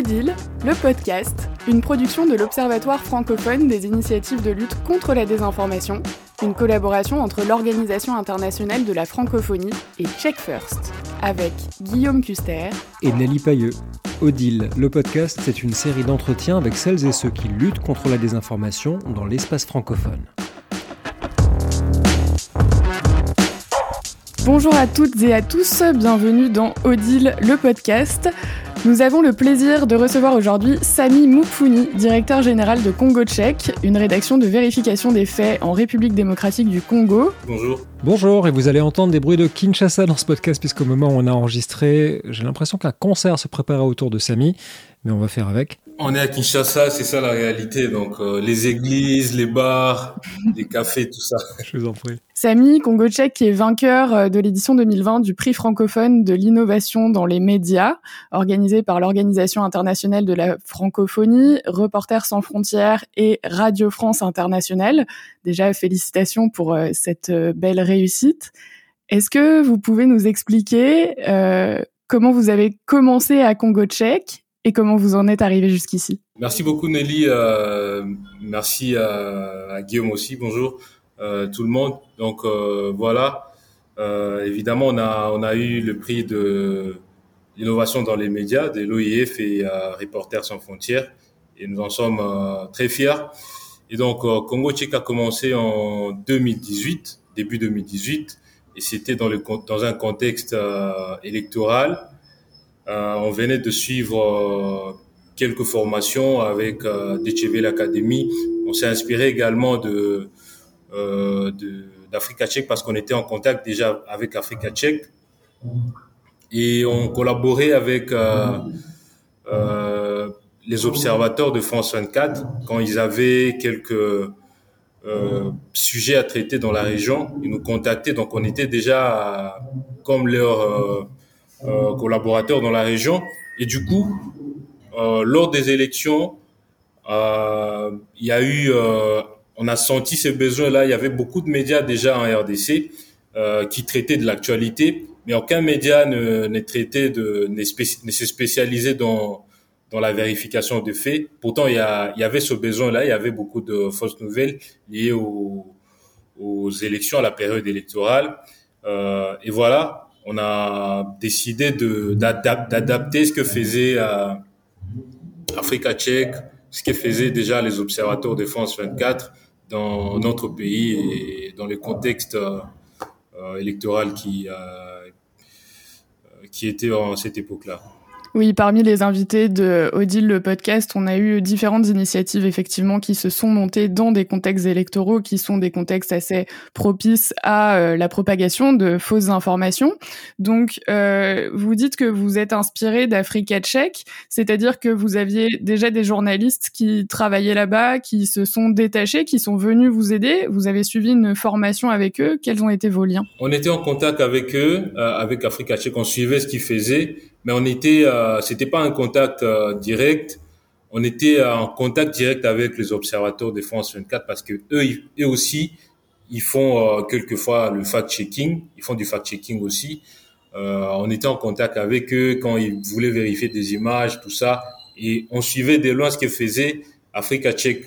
Odile, le podcast, une production de l'Observatoire francophone des initiatives de lutte contre la désinformation, une collaboration entre l'Organisation internationale de la francophonie et Check First, avec Guillaume Custer et Nelly Pailleux. Odile, le podcast, c'est une série d'entretiens avec celles et ceux qui luttent contre la désinformation dans l'espace francophone. Bonjour à toutes et à tous, bienvenue dans Odile, le podcast. Nous avons le plaisir de recevoir aujourd'hui Sami Moufouni, directeur général de Congo Tchèque, une rédaction de vérification des faits en République démocratique du Congo. Bonjour. Bonjour, et vous allez entendre des bruits de Kinshasa dans ce podcast, puisqu'au moment où on a enregistré, j'ai l'impression qu'un concert se préparait autour de Sami, mais on va faire avec. On est à Kinshasa, c'est ça la réalité. Donc euh, les églises, les bars, les cafés, tout ça. Je vous en prie. Samy Congo Tchèque qui est vainqueur euh, de l'édition 2020 du prix francophone de l'innovation dans les médias, organisé par l'Organisation internationale de la francophonie, Reporters sans frontières et Radio France Internationale. Déjà félicitations pour euh, cette belle réussite. Est-ce que vous pouvez nous expliquer comment vous avez commencé à Congo Tchèque et comment vous en êtes arrivé jusqu'ici? Merci beaucoup Nelly, euh, merci à, Guillaume aussi, bonjour euh, tout le monde. Donc euh, voilà, évidemment on a, eu le prix de l'innovation dans les médias de l'OIF et Reporters sans frontières et nous en sommes très fiers. Et donc Congo Tchèque a commencé en 2018, début 2018, et c'était dans, un contexte électoral on venait de suivre euh, quelques formations avec euh, DCV l'Académie. On s'est inspiré également de d'Africa Tchèque parce qu'on était en contact déjà avec Africa Tchèque et on collaborait avec les observateurs de France 24 quand ils avaient quelques sujets à traiter dans la région. Ils nous contactaient, donc on était déjà comme leur euh, collaborateurs dans la région. Et du coup, euh, lors des élections, euh, il y a eu, on a senti ces besoins-là. Il y avait beaucoup de médias déjà en RDC qui traitaient de l'actualité, mais aucun média ne, ne traitait de, ne, se spécialisait dans dans la vérification des faits. Pourtant, il y, a, il y avait ce besoin-là. Il y avait beaucoup de fausses nouvelles liées aux, aux élections, à la période électorale. Euh, et voilà, on a décidé d'adapter ce que faisait euh, Africa Tchèque, ce que faisaient déjà les observateurs de France 24 dans notre pays et dans le contexte euh, électoral qui, euh, qui était en cette époque-là. Oui, parmi les invités de Odile le podcast, on a eu différentes initiatives effectivement qui se sont montées dans des contextes électoraux qui sont des contextes assez propices à euh, la propagation de fausses informations. Donc, euh, vous dites que vous êtes inspiré d'Africa Tchèque, c'est-à-dire que vous aviez déjà des journalistes qui travaillaient là-bas, qui se sont détachés, qui sont venus vous aider. Vous avez suivi une formation avec eux. Quels ont été vos liens? On était en contact avec eux, euh, avec Africa Tchèque. On suivait ce qu'ils faisaient mais on était, euh, c'était pas un contact euh, direct. On était en contact direct avec les observateurs de France 24 parce que eux, eux aussi, ils font euh, quelquefois le fact-checking. Ils font du fact-checking aussi. Euh, on était en contact avec eux quand ils voulaient vérifier des images, tout ça. Et on suivait de loin ce que faisait Africa Tchèque.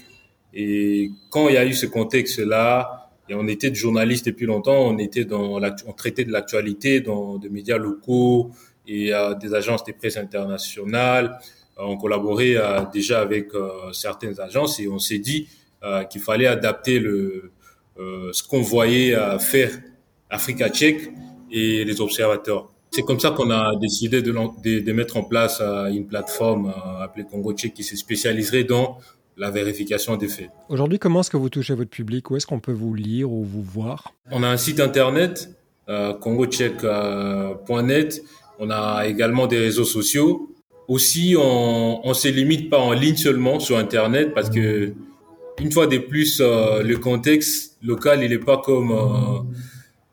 Et quand il y a eu ce contexte-là, et on était de journalistes depuis longtemps, on était dans, on traitait de l'actualité dans des médias locaux, et euh, des agences de presse internationales. Euh, on collaborait euh, déjà avec certaines agences et on s'est dit qu'il fallait adapter le, ce qu'on voyait faire Africa Tchèque et les observateurs. C'est comme ça qu'on a décidé de, de, de, mettre en place une plateforme appelée Congo Tchèque qui se spécialiserait dans la vérification des faits. Aujourd'hui, comment est-ce que vous touchez votre public? Où est-ce qu'on peut vous lire ou vous voir? On a un site internet, euh, congocheck.net, on a également des réseaux sociaux. Aussi, on ne se limite pas en ligne seulement sur Internet parce que une fois de plus, euh, le contexte local, il n'est pas comme euh,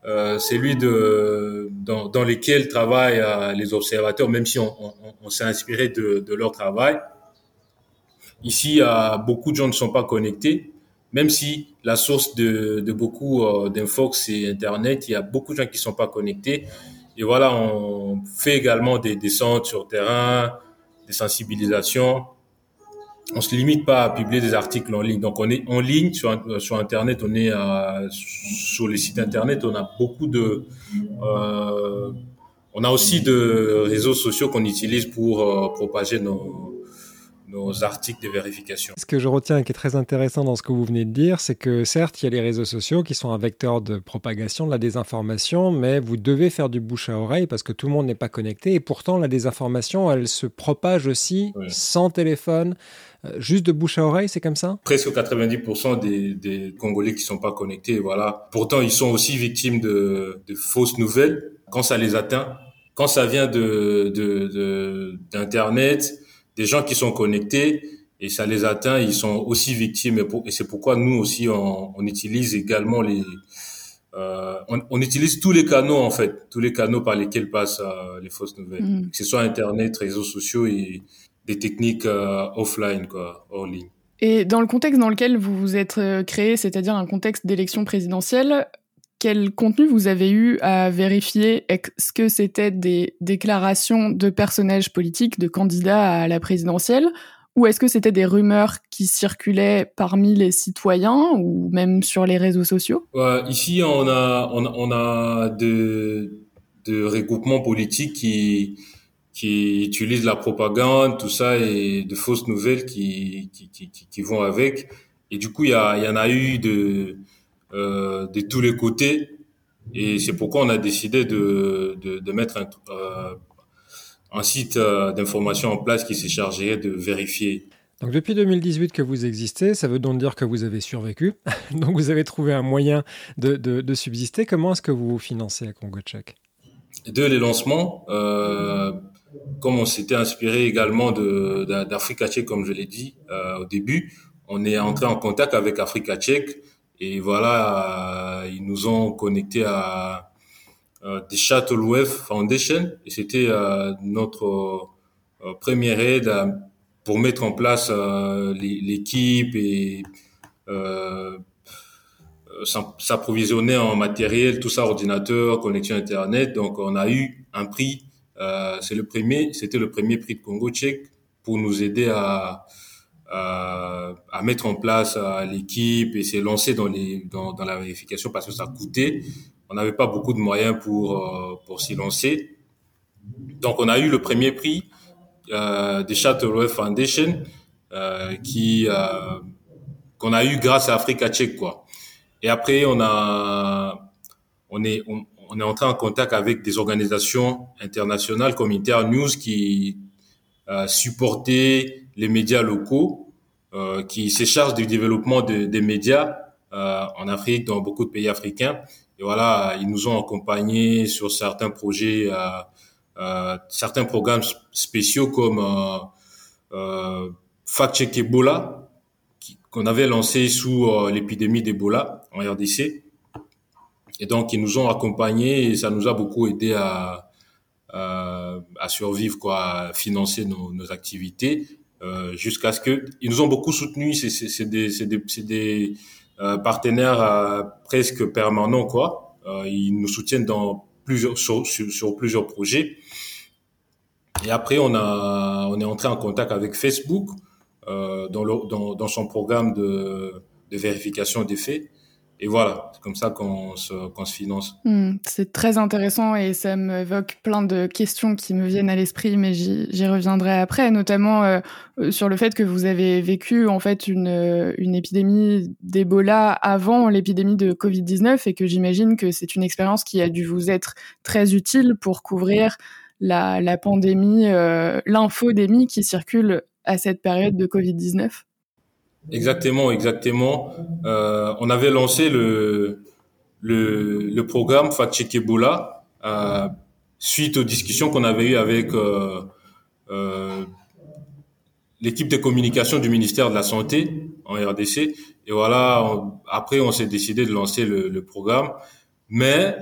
euh, celui de dans, dans lequel travaillent les observateurs, même si on, s'est inspiré de, leur travail. Ici, beaucoup de gens ne sont pas connectés, même si la source de, de beaucoup d'infos c'est Internet. Il y a beaucoup de gens qui ne sont pas connectés. Et voilà, on fait également des descentes sur terrain, des sensibilisations. On se limite pas à publier des articles en ligne. Donc on est en ligne sur sur internet, on est sur les sites internet, on a beaucoup de euh, on a aussi de réseaux sociaux qu'on utilise pour euh, propager nos nos articles de vérification. Ce que je retiens et qui est très intéressant dans ce que vous venez de dire, c'est que certes, il y a les réseaux sociaux qui sont un vecteur de propagation de la désinformation, mais vous devez faire du bouche à oreille parce que tout le monde n'est pas connecté. Et pourtant, la désinformation, elle se propage aussi sans téléphone, euh, juste de bouche à oreille, c'est comme ça? Presque 90% des, des, Congolais qui sont pas connectés, voilà. Pourtant, ils sont aussi victimes de, de fausses nouvelles quand ça les atteint. Quand ça vient de d'Internet, de, des gens qui sont connectés et ça les atteint, ils sont aussi victimes. Et, c'est pourquoi nous aussi, on, on utilise également les... Euh, on, on, utilise tous les canaux, en fait, tous les canaux par lesquels passent euh, les fausses nouvelles. Mm. Que ce soit Internet, réseaux sociaux et des techniques euh, offline, quoi, hors ligne. Et dans le contexte dans lequel vous vous êtes créé, c'est-à-dire un contexte d'élection présidentielle, quel contenu vous avez eu à vérifier? Est-ce que c'était des déclarations de personnages politiques, de candidats à la présidentielle? Ou est-ce que c'était des rumeurs qui circulaient parmi les citoyens ou même sur les réseaux sociaux? Ici, on a, on, a de, de regroupements politiques qui, qui utilisent la propagande, tout ça, et de fausses nouvelles qui, qui, qui, vont avec. Et du coup, il y en a eu de, euh, de tous les côtés. Et c'est pourquoi on a décidé de, de, de mettre un, euh, un site euh, d'information en place qui s'est chargé de vérifier. Donc depuis 2018 que vous existez, ça veut donc dire que vous avez survécu. donc vous avez trouvé un moyen de, de, de subsister. Comment est-ce que vous vous financez à Congo Tchèque De les lancements, euh, comme on s'était inspiré également d'Africa Tchèque, comme je l'ai dit euh, au début, on est entré en contact avec Africa Tchèque et voilà, euh, ils nous ont connectés à euh, The Shuttle Wave Foundation. Et c'était euh, notre première aide pour mettre en place l'équipe et s'approvisionner en matériel, tout ça, ordinateur, connexion Internet. Donc, on a eu un prix. c'est le premier, c'était le premier prix de Congo tchèque pour nous aider à, euh, à mettre en place euh, l'équipe et s'est lancé dans, les, dans, dans, la vérification parce que ça coûtait. On n'avait pas beaucoup de moyens pour, euh, pour s'y lancer. Donc, on a eu le premier prix euh, des Wave Foundation euh, qui qu'on a eu grâce à Africa Tchèque, quoi. Et après, on a on est on, on est entré en contact avec des organisations internationales comme Internews qui euh, supportaient les médias locaux, euh, qui se chargent du développement de, des médias euh, en Afrique, dans beaucoup de pays africains. Et voilà, ils nous ont accompagnés sur certains projets, certains programmes spéciaux comme Fact Check Ebola, qu'on avait lancé sous l'épidémie d'Ebola en RDC. Et donc, ils nous ont accompagnés et ça nous a beaucoup aidé à, à survivre, quoi, à financer nos, nos activités. Euh, jusqu'à ce que ils nous ont beaucoup soutenus. C'est des, des, des euh, partenaires euh, presque permanents, quoi. ils nous soutiennent dans plusieurs sur, sur, plusieurs projets. Et après, on a on est entré en contact avec Facebook dans, le, dans, dans son programme de, de vérification des faits. Et voilà, c'est comme ça qu'on se, finance. Hmm, c'est très intéressant et ça m'évoque plein de questions qui me viennent à l'esprit, mais j'y reviendrai après, notamment euh, sur le fait que vous avez vécu en fait une, une épidémie d'Ebola avant l'épidémie de Covid-19 et que j'imagine que c'est une expérience qui a dû vous être très utile pour couvrir la, la pandémie, euh, l'infodémie qui circule à cette période de Covid-19. Exactement, exactement. Euh, on avait lancé le, le, le programme Fact Ebola euh, suite aux discussions qu'on avait eues avec euh, euh, l'équipe de communication du ministère de la Santé en RDC. Et voilà, après, on s'est décidé de lancer le, le programme. Mais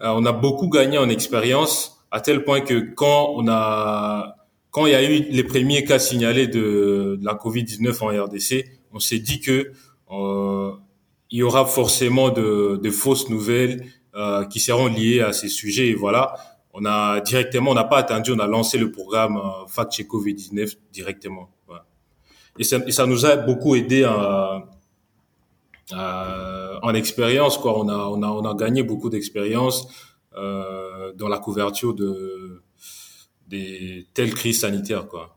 euh, on a beaucoup gagné en expérience à tel point que quand on a quand il y a eu les premiers cas signalés de la Covid-19 en RDC, on s'est dit que euh, il y aura forcément de, de fausses nouvelles euh, qui seront liées à ces sujets. Et voilà, on a directement, on n'a pas attendu, on a lancé le programme euh, Fact Check Covid-19 directement. Et, ça, et, ça, nous a beaucoup aidé à, en expérience. Quoi. On, a, on, a, on a gagné beaucoup d'expérience euh, dans la couverture de des telles crises sanitaires. Quoi.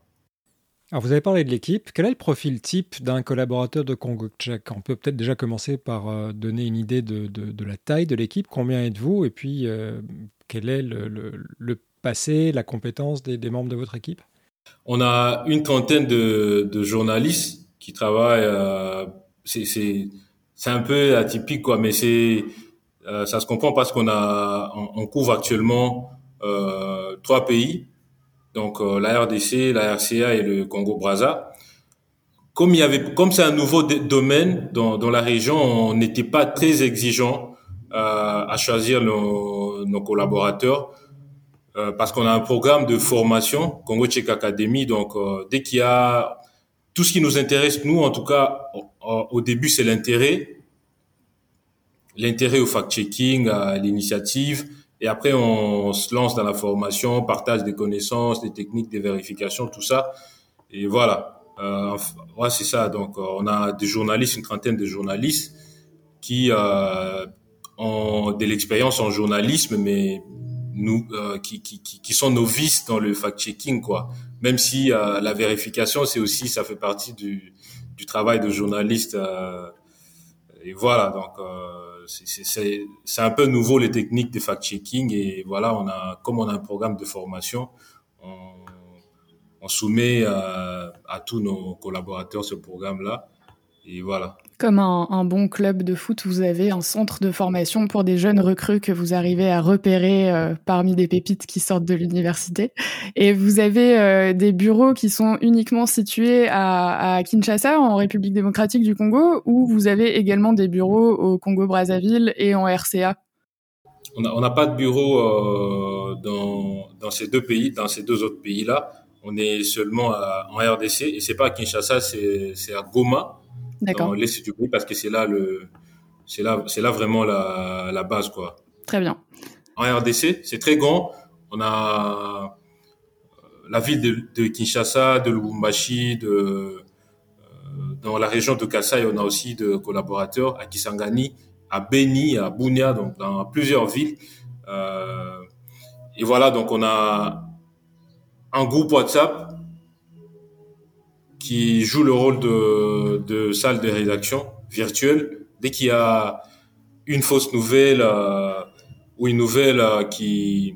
Alors vous avez parlé de l'équipe. Quel est le profil type d'un collaborateur de Congo Check On peut peut-être déjà commencer par euh, donner une idée de, de, la taille de l'équipe. Combien êtes-vous? Et puis, euh, quel est le, le, passé, la compétence des, des, membres de votre équipe? On a une trentaine de, de journalistes qui travaillent. Euh, c'est un peu atypique, quoi, mais euh, ça se comprend parce qu'on on, couvre actuellement trois pays donc euh, la RDC, la RCA et le Congo-Brazza. Comme il y avait, comme c'est un nouveau domaine dans, la région, on n'était pas très exigeant euh, à choisir nos, collaborateurs euh, parce qu'on a un programme de formation Congo Check Academy. Donc dès qu'il y a tout ce qui nous intéresse, nous en tout cas, au début c'est l'intérêt, l'intérêt au fact-checking, à l'initiative, et après, on se lance dans la formation, partage des connaissances, des techniques, des vérifications, tout ça. Et voilà. Euh, ouais, c'est ça. Donc, euh, on a des journalistes, une trentaine de journalistes qui euh, ont de l'expérience en journalisme, mais nous, euh, qui, qui, qui, sont novices dans le fact-checking, quoi. Même si euh, la vérification, c'est aussi, ça fait partie du, du travail de journaliste. Euh, et voilà. Donc c'est un peu nouveau les techniques de fact-checking et voilà, on a comme on a un programme de formation, on, soumet à, à, tous nos collaborateurs ce programme-là et voilà. Comme un, bon club de foot, vous avez un centre de formation pour des jeunes recrues que vous arrivez à repérer euh, parmi des pépites qui sortent de l'université. Et vous avez euh, des bureaux qui sont uniquement situés à, Kinshasa, en République démocratique du Congo, ou vous avez également des bureaux au Congo-Brazzaville et en RCA On n'a pas de bureau euh, dans, ces deux pays, dans ces deux autres pays-là. On est seulement en RDC et c'est pas à Kinshasa, c'est à Goma D'accord. l'est du pays parce que c'est là le, c'est là, c'est là vraiment la, la base quoi. Très bien. En RDC, c'est très grand. On a la ville de, de Kinshasa, de Lubumbashi, de euh, dans la région de Kassai, on a aussi de collaborateurs à Kisangani, à Beni, à Bunia, donc dans plusieurs villes. Euh, et voilà, donc on a un groupe WhatsApp qui joue le rôle de, salle de rédaction virtuelle. Dès qu'il y a une fausse nouvelle euh, ou une nouvelle euh, qui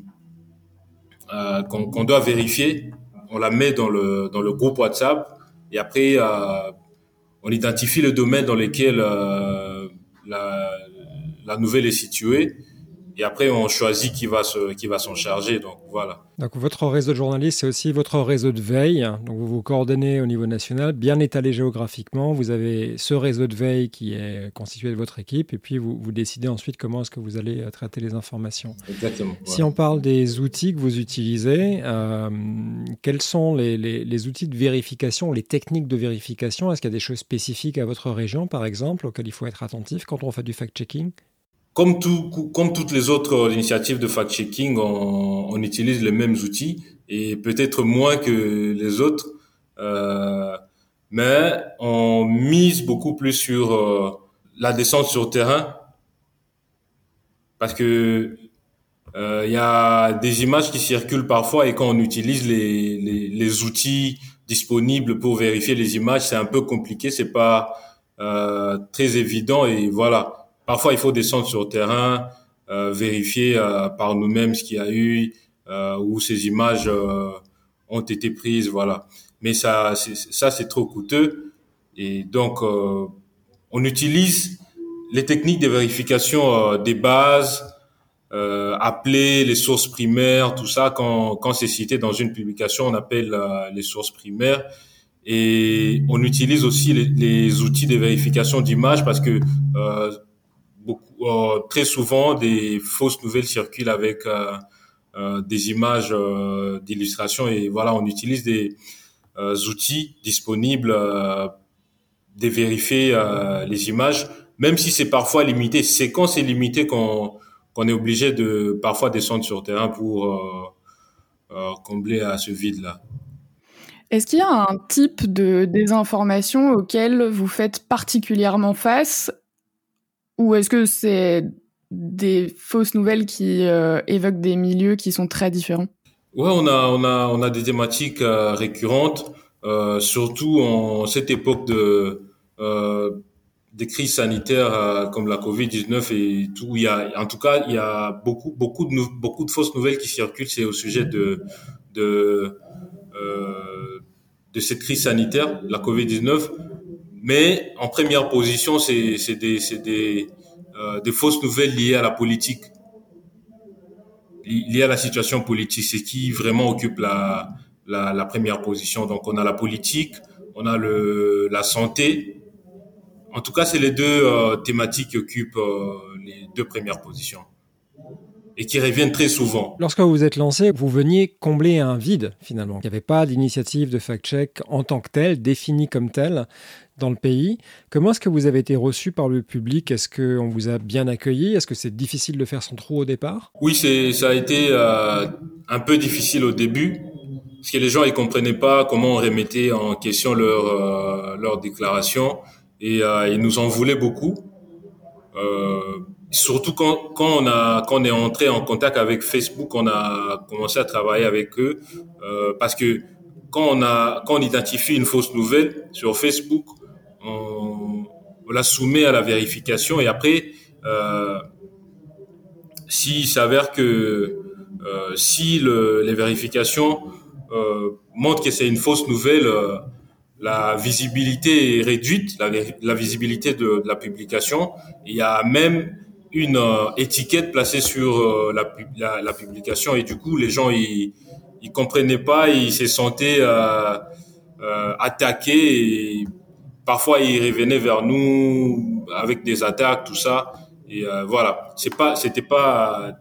euh, qu'on qu doit vérifier, on la met dans le dans le groupe WhatsApp et après on identifie le domaine dans lequel la nouvelle est située et après on choisit qui va se qui va s'en charger donc voilà. Donc votre réseau de journalistes c'est aussi votre réseau de veille. Donc vous vous coordonnez au niveau national bien étalé géographiquement. Vous avez ce réseau de veille qui est constitué de votre équipe. Et puis vous, vous décidez ensuite comment est-ce que vous allez traiter les informations. Exactement si voilà. on parle des outils que vous utilisez euh, quels sont les, les, les outils de vérification les techniques de vérification? Est-ce qu'il y a des choses spécifiques à votre région par exemple auxquelles il faut être attentif quand on fait du fact-checking? Comme, tout, comme toutes les autres initiatives de fact-checking, on, on, utilise les mêmes outils et peut-être moins que les autres, euh, mais on mise beaucoup plus sur euh, la descente sur terrain. Parce que il euh, y a des images qui circulent parfois et quand on utilise les, les, les outils disponibles pour vérifier les images, c'est un peu compliqué, c'est pas euh, très évident et voilà Parfois, il faut descendre sur le terrain, euh, vérifier euh, par nous-mêmes ce qu'il y a eu, euh, où ces images euh, ont été prises, voilà. Mais ça, ça c'est trop coûteux. Et donc, on utilise les techniques de vérification des bases, appeler les sources primaires, tout ça. Quand, c'est cité dans une publication, on appelle les sources primaires. Et on utilise aussi les outils de vérification d'images parce que euh, très souvent, des fausses nouvelles circulent avec euh, euh, des images d'illustration et voilà, on utilise des outils disponibles de vérifier les images, même si c'est parfois limité. C'est quand c'est limité qu'on qu'on est obligé de parfois descendre sur terrain pour combler à ce vide-là. Est-ce qu'il y a un type de désinformation auquel vous faites particulièrement face ou est-ce que c'est des fausses nouvelles qui euh, évoquent des milieux qui sont très différents? Ouais, on a on a on a des thématiques euh, récurrentes, euh, surtout en cette époque de des crises sanitaires comme la Covid-19 et tout. Il y a, en tout cas, il y a beaucoup, beaucoup de, beaucoup de fausses nouvelles qui circulent. C'est au sujet de, de, de cette crise sanitaire, la Covid-19. Mais en première position, c'est des, des, euh, des fausses nouvelles liées à la politique, liées à la situation politique. C'est qui vraiment occupe la, la, première position. Donc on a la politique, on a le, la santé. En tout cas, c'est les deux euh, thématiques qui occupent euh, les deux premières positions et qui reviennent très souvent. Lorsque vous vous êtes lancé, vous veniez combler un vide finalement. Il n'y avait pas d'initiative de fact-check en tant que telle, définie comme telle dans le pays. Comment est-ce que vous avez été reçu par le public? Est-ce qu'on vous a bien accueilli? Est-ce que c'est difficile de faire son trou au départ? Oui, c'est ça a été euh, un peu difficile au début parce que les gens ils comprenaient pas comment on remettait en question leur euh, leur déclaration et euh, ils nous en voulaient beaucoup. Euh, surtout quand, quand on a quand on est entré en contact avec Facebook, on a commencé à travailler avec eux parce que quand on a quand on identifie une fausse nouvelle sur Facebook, la soumet à la vérification et après euh, s'il s'avère que euh, si le, les vérifications euh, montrent que c'est une fausse nouvelle, euh, la visibilité est réduite, la, visibilité de, la publication. Il y a même une étiquette placée sur la, publication et du coup les gens ils comprenaient pas, ils se sentaient attaqués et parfois ils revenaient vers nous avec des attaques tout ça et euh, voilà c'est pas c'était pas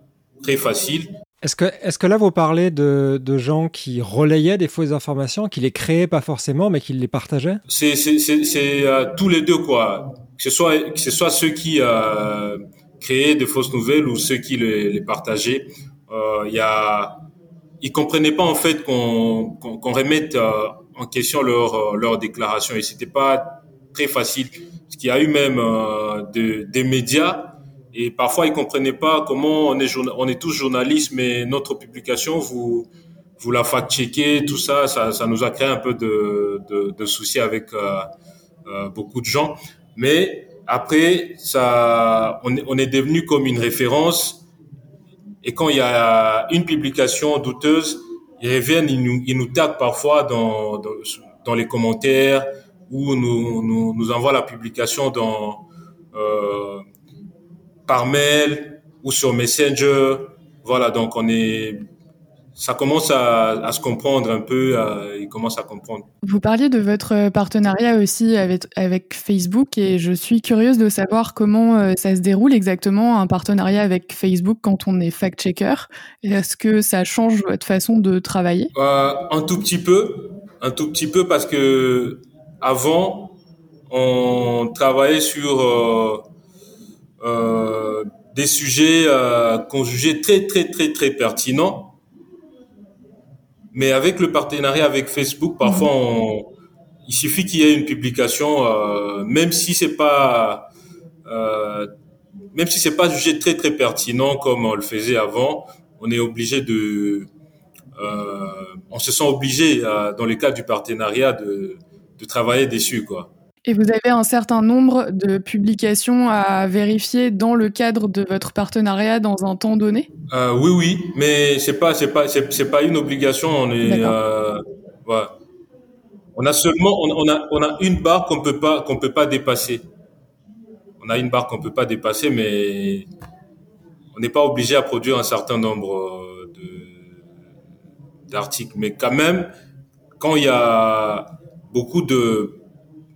très facile. Est-ce que, est-ce que là, vous parlez de, de, gens qui relayaient des fausses informations, qui les créaient pas forcément, mais qui les partageaient? C'est, c'est, c'est, c'est euh, tous les deux, quoi. Que ce soit, que ce soit ceux qui euh, créer des fausses nouvelles ou ceux qui les, les partageaient. Il y a, ils comprenaient pas en fait qu'on qu'on, qu'on remette en question leur leur déclaration et c'était pas très facile. Parce qu'il y a eu même euh, de, des médias et parfois ils comprenaient pas comment on est tous journalistes mais notre publication vous vous la fact-checkez tout ça, ça nous a créé un peu de soucis avec euh, euh, beaucoup de gens mais après, ça, on, est devenu comme une référence. Et quand il y a une publication douteuse, ils reviennent, ils nous, ils nous taguent parfois dans, dans les commentaires ou nous, nous, nous envoient la publication dans, euh, par mail ou sur Messenger. Voilà, donc on est ça commence à, à, se comprendre un peu, à, il commence à comprendre. Vous parliez de votre partenariat aussi avec, avec Facebook et je suis curieuse de savoir comment euh, ça se déroule exactement un partenariat avec Facebook quand on est fact-checker. Est-ce que ça change votre façon de travailler? Euh, Un tout petit peu, un tout petit peu parce que avant on travaillait sur euh, euh des sujets euh, qu'on jugeait très très très très pertinents. Mais avec le partenariat avec Facebook, parfois, on, il suffit qu'il y ait une publication, euh, même si c'est pas, euh, même si c'est pas jugé très très pertinent comme on le faisait avant, on est obligé de, euh, on se sent obligé euh, dans le cadre du partenariat de, de travailler dessus, quoi. Et vous avez un certain nombre de publications à vérifier dans le cadre de votre partenariat dans un temps donné? Euh, Oui, oui, mais c'est pas, c'est pas, c'est, pas une obligation. On est, euh, ouais. On a seulement, on, on, a, on a une barre qu'on peut pas, qu'on peut pas dépasser. On a une barre qu'on peut pas dépasser, mais on n'est pas obligé à produire un certain nombre euh, de d'articles. Mais quand même, quand il y a beaucoup de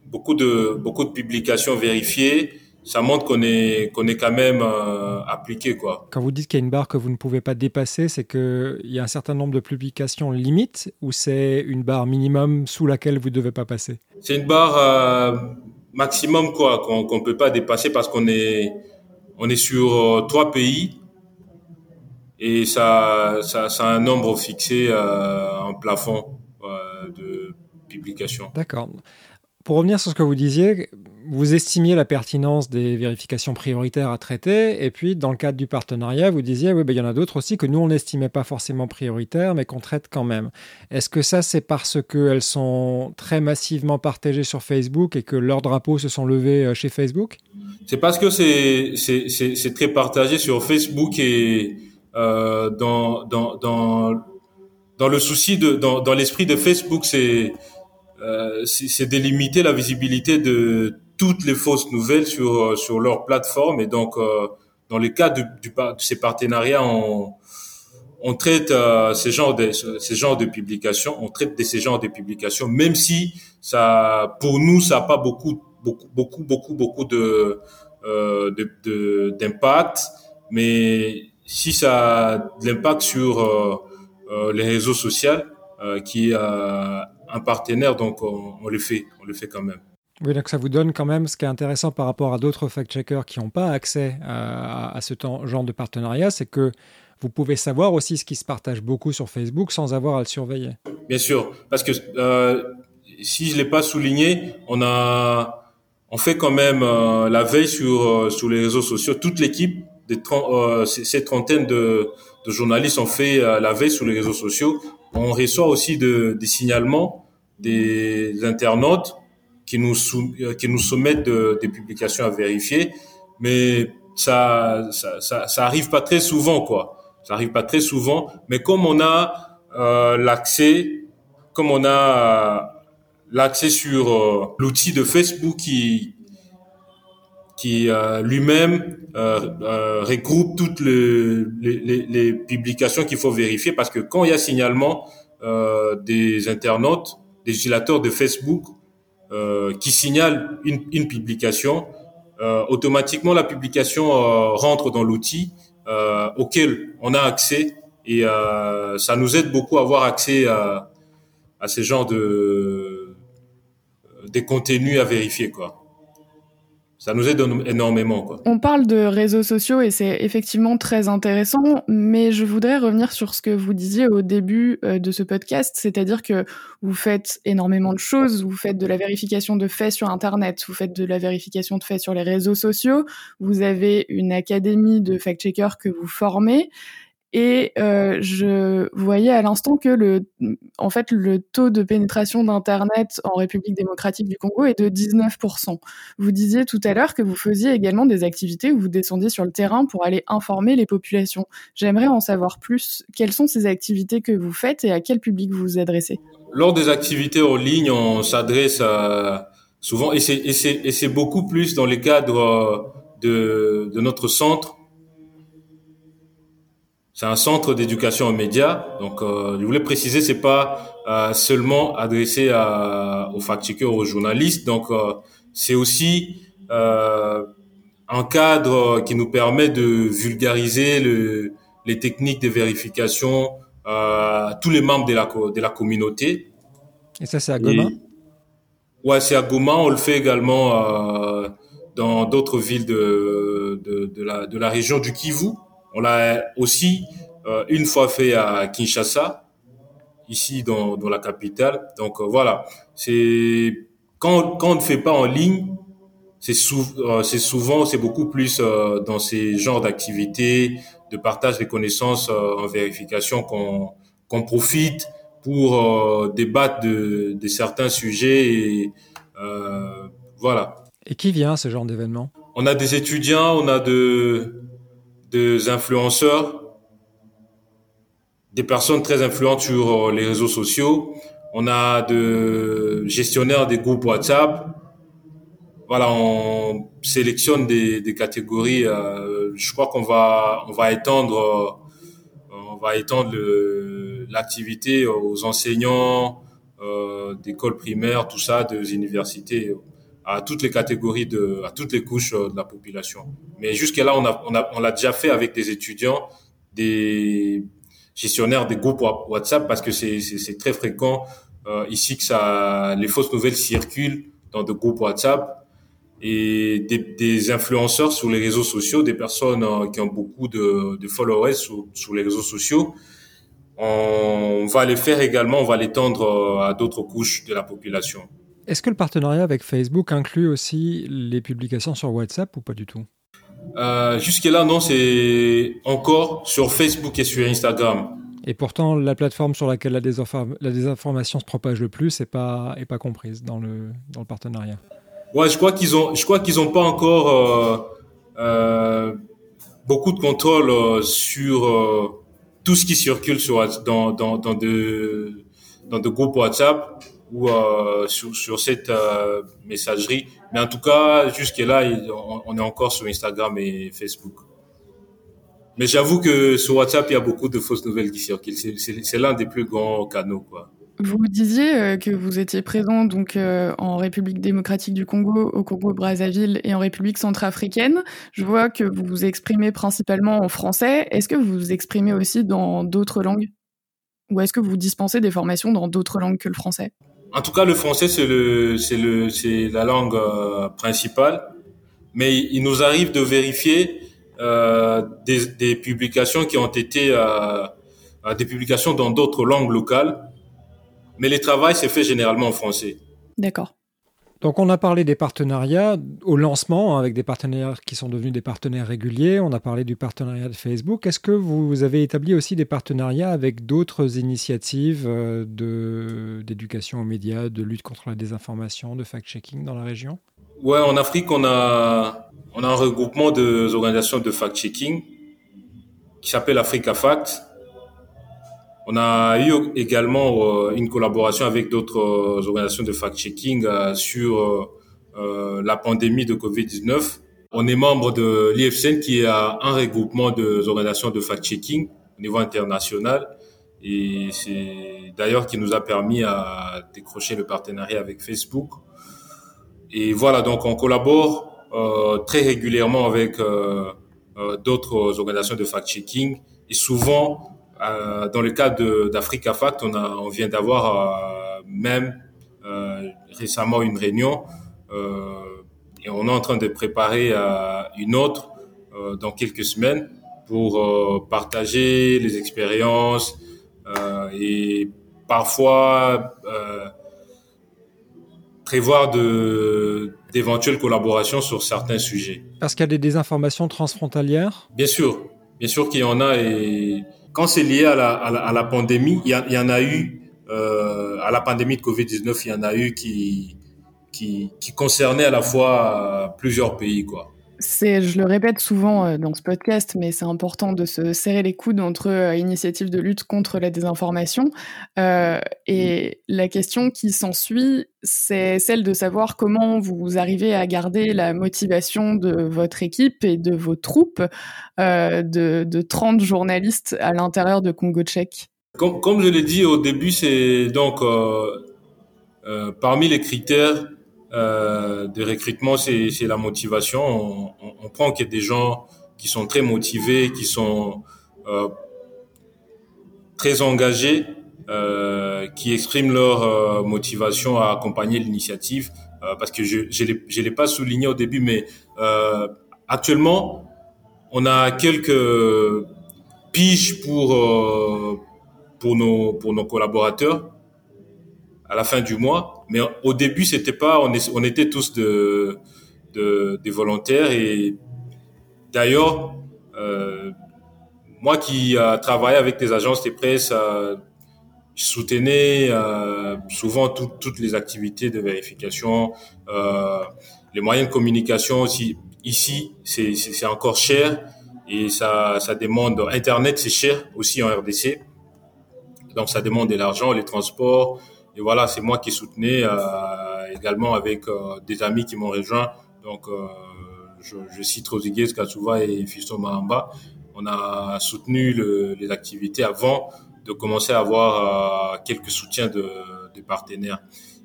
beaucoup de beaucoup de publications vérifiées, ça montre qu'on est qu'on est quand même euh, appliqué quoi. Quand vous dites qu'il y a une barre que vous ne pouvez pas dépasser, c'est que il y a un certain nombre de publications limite ou c'est une barre minimum sous laquelle vous ne devez pas passer? C'est une barre euh, maximum quoi qu'on qu'on peut pas dépasser parce qu'on est on est sur euh, trois pays et ça, ça, ça a un nombre fixé, un plafond. de publication. D'accord. Pour revenir sur ce que vous disiez, vous estimiez la pertinence des vérifications prioritaires à traiter, et puis dans le cadre du partenariat, vous disiez, oui, ben, il y en a d'autres aussi que nous, on n'estimait pas forcément prioritaires, mais qu'on traite quand même. Est-ce que ça, c'est parce qu'elles sont très massivement partagées sur Facebook et que leurs drapeaux se sont levés euh, chez Facebook? C'est parce que c'est très partagé sur Facebook et euh, dans, dans, dans, dans le souci de, dans, dans l'esprit de Facebook, c'est c'est délimiter la visibilité de toutes les fausses nouvelles sur euh, sur leur plateforme. Et donc euh, dans le cas de, du, de ces partenariats on on traite ces genres de ces genres de publications on traite de ces genres de publications même si ça pour nous ça n'a pas beaucoup beaucoup beaucoup beaucoup beaucoup de de d'impact. Mais si ça a de l'impact sur les réseaux sociaux qui un partenaire, donc on, le fait, on le fait quand même. Oui, donc ça vous donne quand même ce qui est intéressant par rapport à d'autres fact-checkers qui n'ont pas accès à, ce genre de partenariat, c'est que vous pouvez savoir aussi ce qui se partage beaucoup sur Facebook sans avoir à le surveiller. Bien sûr, parce que euh, si je l'ai pas souligné, on a, on fait quand même euh, la veille sur euh, sur les réseaux sociaux. Toute l'équipe, ces trentaines de, de, journalistes ont fait la veille sur les réseaux sociaux. On reçoit aussi de, des signalements des internautes qui nous, euh, qui nous soumettent des publications à vérifier, mais ça, ça, ça, ça, arrive pas très souvent, quoi. Ça arrive pas très souvent, mais comme on a euh, l'accès, comme on a euh, l'accès sur euh, l'outil de Facebook qui qui euh, lui-même regroupe toutes les, les, les publications qu'il faut vérifier, parce que quand il y a signalement des internautes, des de Facebook euh, qui signalent une, une publication, euh, automatiquement la publication euh, rentre dans l'outil euh, auquel on a accès. Et euh, ça nous aide beaucoup à avoir accès à, à ces genres de des contenus à vérifier quoi ça nous aide énormément. Quoi. On parle de réseaux sociaux et c'est effectivement très intéressant, mais je voudrais revenir sur ce que vous disiez au début euh, de ce podcast, c'est-à-dire que vous faites énormément de choses, vous faites de la vérification de faits sur Internet, vous faites de la vérification de faits sur les réseaux sociaux, vous avez une académie de fact-checkers que vous formez. Et euh, je voyais à l'instant que le, en fait, le taux de pénétration d'Internet en République démocratique du Congo est de 19%. Vous disiez tout à l'heure que vous faisiez également des activités où vous descendiez sur le terrain pour aller informer les populations. J'aimerais en savoir plus. Quelles sont ces activités que vous faites et à quel public vous vous adressez? Lors des activités en ligne, on s'adresse à souvent, et c'est beaucoup plus dans le cadre de, de notre centre c'est un centre d'éducation aux médias. Donc, euh, je voulais préciser, c'est pas euh, seulement adressé à, aux fact-checkers, aux journalistes. Donc, euh, c'est aussi euh, un cadre qui nous permet de vulgariser le, les techniques de vérification à tous les membres de la, de la communauté. Et ça, c'est à Goma? Ouais, c'est à Goma. On le fait également dans d'autres villes de, de, de, la, de la région du Kivu. On l'a aussi euh, une fois fait à Kinshasa, ici dans, dans la capitale. Donc euh, voilà, c'est quand, quand on ne fait pas en ligne, c'est euh, souvent, c'est beaucoup plus dans ces genres d'activités, de partage des connaissances en vérification qu'on profite pour débattre de, de certains sujets et voilà. Et qui vient à ce genre d'événement? On a des étudiants, on a de influenceurs, des personnes très influentes sur euh, les réseaux sociaux. On a de gestionnaires des groupes WhatsApp. Voilà, on sélectionne des, des catégories. Euh, je crois qu'on va on va étendre euh, on va étendre l'activité aux enseignants euh, d'écoles primaires, tout ça, des universités à toutes les catégories de, à toutes les couches euh, de la population. Mais jusqu'à là, on a, on a, on l'a déjà fait avec des étudiants, des gestionnaires des groupes WhatsApp parce que c'est, c'est, très fréquent euh, ici que ça, les fausses nouvelles circulent dans des groupes WhatsApp et des, influenceurs sur les réseaux sociaux, des personnes qui ont beaucoup de, de followers sur, sur, les réseaux sociaux. On va les faire également, on va l'étendre à d'autres couches de la population. Est-ce que le partenariat avec Facebook inclut aussi les publications sur WhatsApp ou pas du tout? Euh, Jusque-là, non, c'est encore sur Facebook et sur Instagram. Et pourtant, la plateforme sur laquelle la, désinformation se propage le plus n'est pas, est pas comprise dans le, dans le partenariat. Ouais, je crois qu'ils ont, je crois qu'ils ont pas encore euh, euh, beaucoup de contrôle euh, sur tout ce qui circule sur dans dans dans de dans de groupes WhatsApp ou euh, sur, cette euh, messagerie. Mais en tout cas, jusque-là, on, on, est encore sur Instagram et Facebook. Mais j'avoue que sur WhatsApp, il y a beaucoup de fausses nouvelles qui circulent. C'est l'un des plus grands canaux, quoi. Vous disiez euh, que vous étiez présent donc en République démocratique du Congo, au Congo-Brazzaville et en République centrafricaine. Je vois que vous vous exprimez principalement en français. Est-ce que vous vous exprimez aussi dans d'autres langues? Ou est-ce que vous dispensez des formations dans d'autres langues que le français? En tout cas, le français, c'est le, c'est le, c'est la langue euh, principale. Mais il nous arrive de vérifier euh, des, des, publications qui ont été euh, des publications dans d'autres langues locales. Mais le travail s'est fait généralement en français. D'accord. Donc on a parlé des partenariats au lancement hein, avec des partenaires qui sont devenus des partenaires réguliers. On a parlé du partenariat de Facebook. Est-ce que vous avez établi aussi des partenariats avec d'autres initiatives euh, d'éducation aux médias, de lutte contre la désinformation, de fact-checking dans la région? Ouais, en Afrique, on a, un regroupement d'organisations de fact-checking qui s'appelle Africa Fact on a eu également euh, une collaboration avec d'autres euh, organisations de fact-checking euh, sur la pandémie de Covid-19. On est membre de l'IFCN qui est un regroupement d'organisations de fact-checking au niveau international. Et c'est d'ailleurs qui nous a permis à décrocher le partenariat avec Facebook. Et voilà, donc on collabore très régulièrement avec d'autres organisations de fact-checking. Et souvent, euh, dans le cadre d'Africa Fact, on, a, on vient d'avoir euh, même euh, récemment une réunion et on est en train de préparer une autre dans quelques semaines pour partager les expériences et parfois prévoir d'éventuelles collaborations sur certains sujets. Parce qu'il y a des désinformations transfrontalières? Bien sûr, bien sûr qu'il y en a et quand c'est lié à la, à la, pandémie, il y, en a eu, euh, à la pandémie de Covid-19, il y en a eu qui, qui, qui concernaient à la fois plusieurs pays, quoi. C'est, je le répète souvent euh, dans ce podcast, mais c'est important de se serrer les coudes entre euh, initiatives de lutte contre la désinformation. Euh, et la question qui s'ensuit, c'est celle de savoir comment vous arrivez à garder la motivation de votre équipe et de vos troupes euh, de, de 30 journalistes à l'intérieur de Congo Tchèque. Comme, comme je l'ai dit au début, c'est donc parmi les critères euh, de recrutement, c'est la motivation. On, on, on prend a des gens qui sont très motivés, qui sont euh, très engagés, euh, qui expriment leur motivation à accompagner l'initiative. Parce que je ne l'ai pas souligné au début, mais actuellement, on a quelques piges pour, pour, nos, pour nos collaborateurs à la fin du mois. Mais au début, c'était pas, on, est, on était tous de, de, des volontaires et d'ailleurs, euh, moi qui a travaillé avec des agences de presse, euh, je soutenais euh, souvent tout, toutes les activités de vérification, euh, les moyens de communication aussi. Ici, c'est encore cher et ça, ça demande. Internet, c'est cher aussi en RDC, donc ça demande de l'argent, les transports, et voilà, c'est moi qui soutenais euh, également avec euh, des amis qui m'ont rejoint. Donc, euh, je, je, cite Rodriguez, Katsuva et Fisto Mahamba. On a soutenu le, les activités avant de commencer à avoir quelques soutiens de, de, partenaires.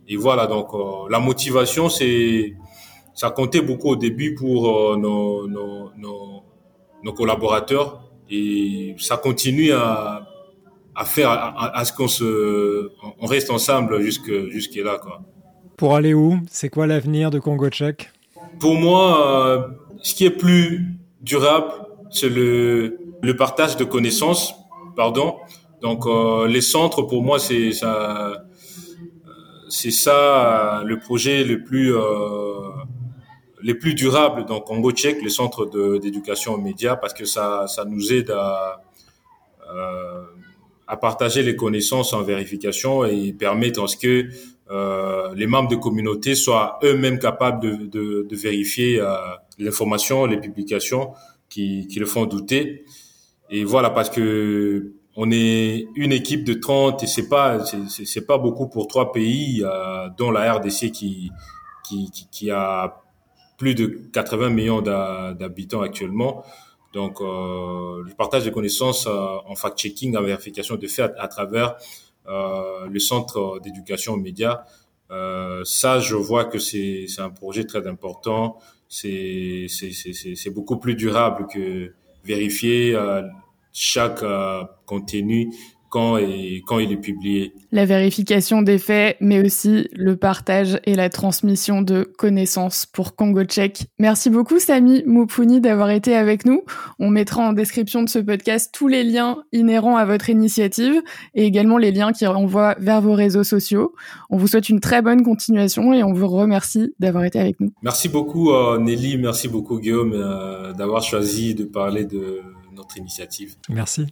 Et voilà, donc la motivation, c'est ça comptait beaucoup au début pour nos, nos, nos, nos collaborateurs et ça continue à à faire à, ce qu'on se on reste ensemble jusque jusque là quoi. Pour aller où? C'est quoi l'avenir de Congo Tchèque? Pour moi, ce qui est plus durable, c'est le, le partage de connaissances. Pardon. Donc les centres, pour moi, c'est ça, c'est ça le projet le plus les plus durables dans Congo tchèque, les centres d'éducation aux médias, parce que ça, ça nous aide à, euh, à partager les connaissances en vérification et permettre en ce que euh, les membres de communauté soient eux-mêmes capables de, de, de vérifier euh, l'information, les publications qui, qui le font douter. Et voilà, parce que on est une équipe de 30 et c'est pas c'est pas beaucoup pour trois pays, euh, dont la RDC qui, qui, qui a plus de 80 millions d'habitants actuellement. Donc, euh, le partage de connaissances euh, en fact-checking, en vérification de faits à, travers euh, le centre d'éducation aux médias, euh, ça, je vois que c'est un projet très important. C'est beaucoup plus durable que vérifier chaque contenu quand, et, quand il est publié. La vérification des faits, mais aussi le partage et la transmission de connaissances pour Congo Tchèque. Merci beaucoup Samy Moupouni d'avoir été avec nous. On mettra en description de ce podcast tous les liens inhérents à votre initiative et également les liens qui renvoient vers vos réseaux sociaux. On vous souhaite une très bonne continuation et on vous remercie d'avoir été avec nous. Merci beaucoup euh, Nelly, merci beaucoup Guillaume euh, d'avoir choisi de parler de notre initiative. Merci.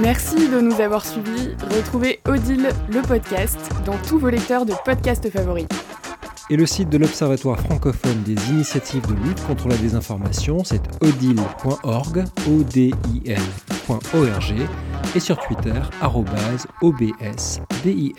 Merci de nous avoir suivis. Retrouvez Odile, le podcast, dans tous vos lecteurs de podcasts favoris. Et le site de l'Observatoire francophone des initiatives de lutte contre la désinformation, c'est odile.org, o d i et sur Twitter, obsdil.